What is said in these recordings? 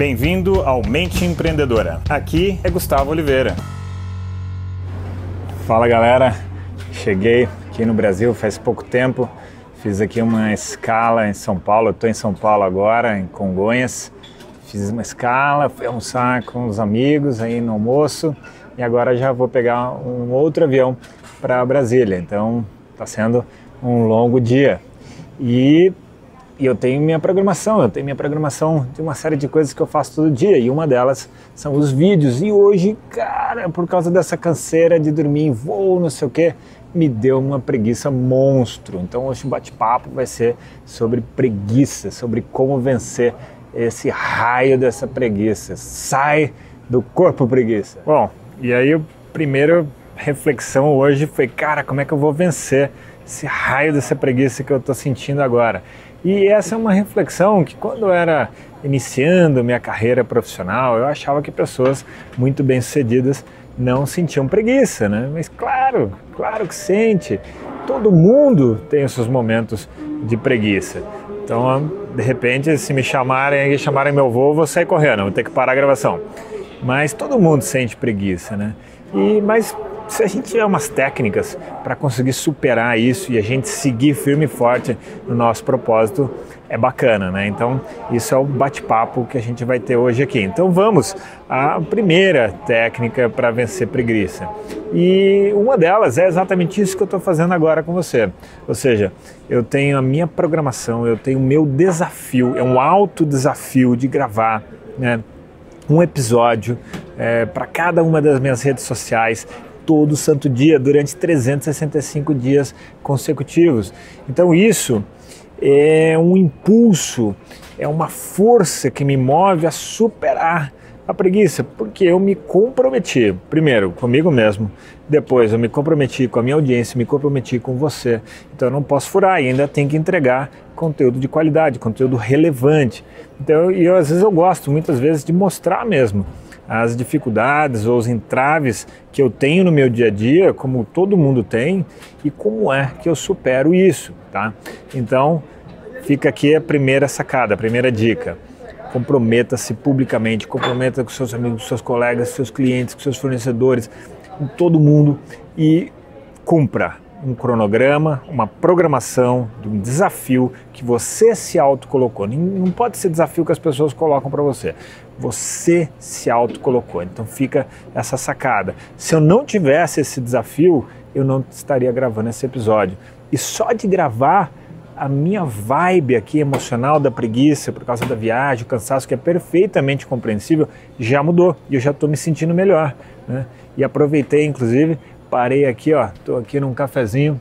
Bem-vindo ao Mente Empreendedora. Aqui é Gustavo Oliveira. Fala galera, cheguei aqui no Brasil faz pouco tempo. Fiz aqui uma escala em São Paulo. Estou em São Paulo agora, em Congonhas. Fiz uma escala, fui almoçar com os amigos aí no almoço e agora já vou pegar um outro avião para Brasília. Então está sendo um longo dia. E e eu tenho minha programação, eu tenho minha programação de uma série de coisas que eu faço todo dia e uma delas são os vídeos. E hoje, cara, por causa dessa canseira de dormir em voo, não sei o que, me deu uma preguiça monstro. Então hoje o bate-papo vai ser sobre preguiça, sobre como vencer esse raio dessa preguiça. Sai do corpo preguiça. Bom, e aí a primeira reflexão hoje foi, cara, como é que eu vou vencer esse raio dessa preguiça que eu estou sentindo agora? E essa é uma reflexão que quando eu era iniciando minha carreira profissional, eu achava que pessoas muito bem-sucedidas não sentiam preguiça, né? Mas claro, claro que sente. Todo mundo tem os seus momentos de preguiça. Então, de repente, se me chamarem e chamarem meu voo, eu vou sair correndo, vou ter que parar a gravação. Mas todo mundo sente preguiça, né? E, mas se a gente tiver umas técnicas para conseguir superar isso e a gente seguir firme e forte no nosso propósito, é bacana, né? Então, isso é o bate-papo que a gente vai ter hoje aqui. Então, vamos à primeira técnica para vencer preguiça. E uma delas é exatamente isso que eu estou fazendo agora com você. Ou seja, eu tenho a minha programação, eu tenho o meu desafio, é um alto desafio de gravar, né? Um episódio é, para cada uma das minhas redes sociais todo santo dia durante 365 dias consecutivos. Então isso é um impulso, é uma força que me move a superar a preguiça, porque eu me comprometi, primeiro comigo mesmo, depois eu me comprometi com a minha audiência, me comprometi com você. Então eu não posso furar e ainda tenho que entregar conteúdo de qualidade, conteúdo relevante. Então, e às vezes eu gosto, muitas vezes, de mostrar mesmo as dificuldades ou os entraves que eu tenho no meu dia a dia, como todo mundo tem, e como é que eu supero isso, tá? Então, fica aqui a primeira sacada, a primeira dica. Comprometa-se publicamente, comprometa com seus amigos, seus colegas, seus clientes, com seus fornecedores, com todo mundo e cumpra um cronograma, uma programação, um desafio que você se autocolocou. Não pode ser desafio que as pessoas colocam para você. Você se autocolocou. Então fica essa sacada. Se eu não tivesse esse desafio, eu não estaria gravando esse episódio. E só de gravar a minha vibe aqui emocional da preguiça por causa da viagem, o cansaço que é perfeitamente compreensível, já mudou e eu já estou me sentindo melhor. Né? E aproveitei, inclusive, parei aqui, ó, tô aqui num cafezinho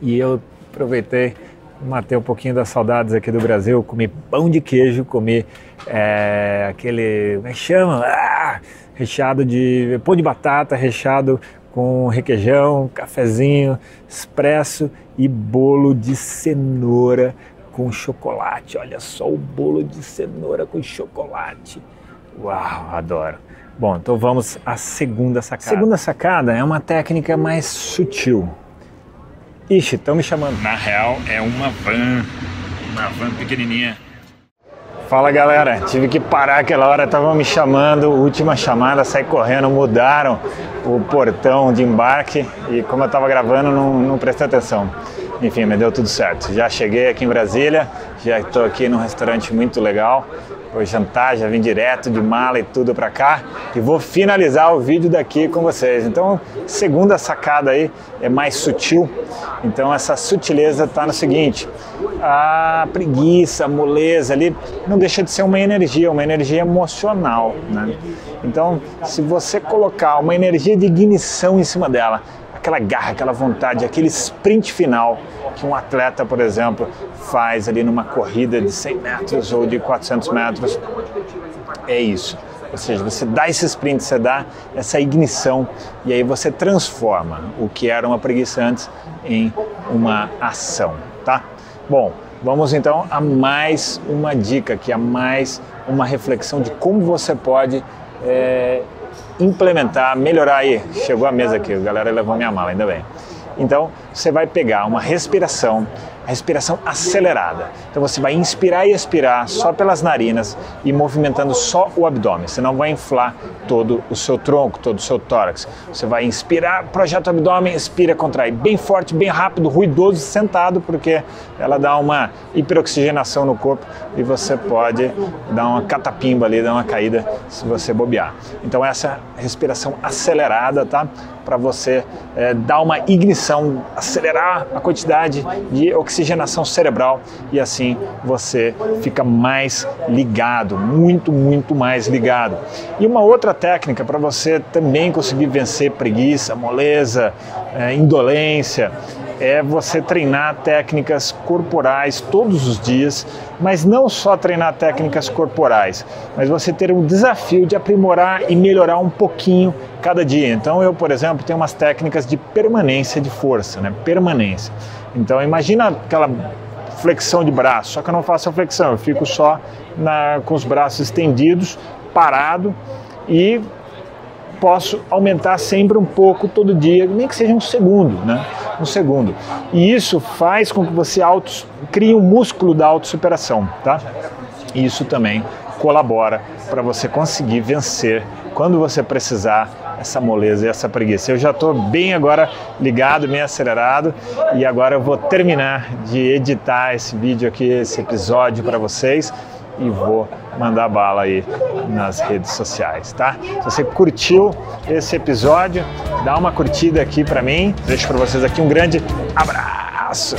e eu aproveitei, matei um pouquinho das saudades aqui do Brasil, comi pão de queijo, comi é, aquele, como é que chama? Ah, recheado de pão de batata, recheado com requeijão, cafezinho, expresso e bolo de cenoura com chocolate. Olha só o bolo de cenoura com chocolate. Uau, adoro. Bom, então vamos à segunda sacada. A segunda sacada é uma técnica mais sutil. Ixi, estão me chamando. Na real, é uma van, uma van pequenininha. Fala galera, tive que parar aquela hora, estavam me chamando, última chamada, saí correndo, mudaram o portão de embarque e como eu estava gravando não, não prestei atenção. Enfim, me deu tudo certo. Já cheguei aqui em Brasília, já estou aqui num restaurante muito legal, Vou jantar, já vim direto de mala e tudo para cá e vou finalizar o vídeo daqui com vocês. Então, segunda sacada aí é mais sutil. Então, essa sutileza está no seguinte: a preguiça, a moleza ali não deixa de ser uma energia, uma energia emocional, né? Então, se você colocar uma energia de ignição em cima dela, aquela garra, aquela vontade, aquele sprint final que um atleta, por exemplo, faz ali numa corrida de 100 metros ou de 400 metros. É isso. Ou seja, você dá esse sprint, você dá essa ignição e aí você transforma o que era uma preguiça antes em uma ação, tá? Bom, vamos então a mais uma dica, que é mais uma reflexão de como você pode é, implementar, melhorar aí. Chegou a mesa aqui, a galera levou minha mala, ainda bem. Então, você vai pegar uma respiração respiração acelerada. Então você vai inspirar e expirar só pelas narinas e movimentando só o abdômen. Você não vai inflar todo o seu tronco, todo o seu tórax. Você vai inspirar, projeta o abdômen, expira, contrai bem forte, bem rápido, ruidoso, sentado, porque ela dá uma hiperoxigenação no corpo e você pode dar uma catapimba ali, dar uma caída se você bobear. Então essa respiração acelerada, tá? Para você é, dar uma ignição, acelerar a quantidade de oxigenação cerebral e assim você fica mais ligado, muito, muito mais ligado. E uma outra técnica para você também conseguir vencer preguiça, moleza, é, indolência, é você treinar técnicas corporais todos os dias, mas não só treinar técnicas corporais, mas você ter um desafio de aprimorar e melhorar um pouquinho cada dia. Então eu, por exemplo, tenho umas técnicas de permanência de força, né? Permanência. Então imagina aquela flexão de braço, só que eu não faço a flexão, eu fico só na, com os braços estendidos, parado e posso aumentar sempre um pouco todo dia, nem que seja um segundo, né? Um segundo. E isso faz com que você auto, crie um músculo da autossuperação, tá? E isso também colabora para você conseguir vencer quando você precisar essa moleza e essa preguiça. Eu já estou bem agora ligado, bem acelerado e agora eu vou terminar de editar esse vídeo aqui, esse episódio para vocês e vou mandar bala aí nas redes sociais, tá? Se você curtiu esse episódio, dá uma curtida aqui para mim. Deixo para vocês aqui um grande abraço.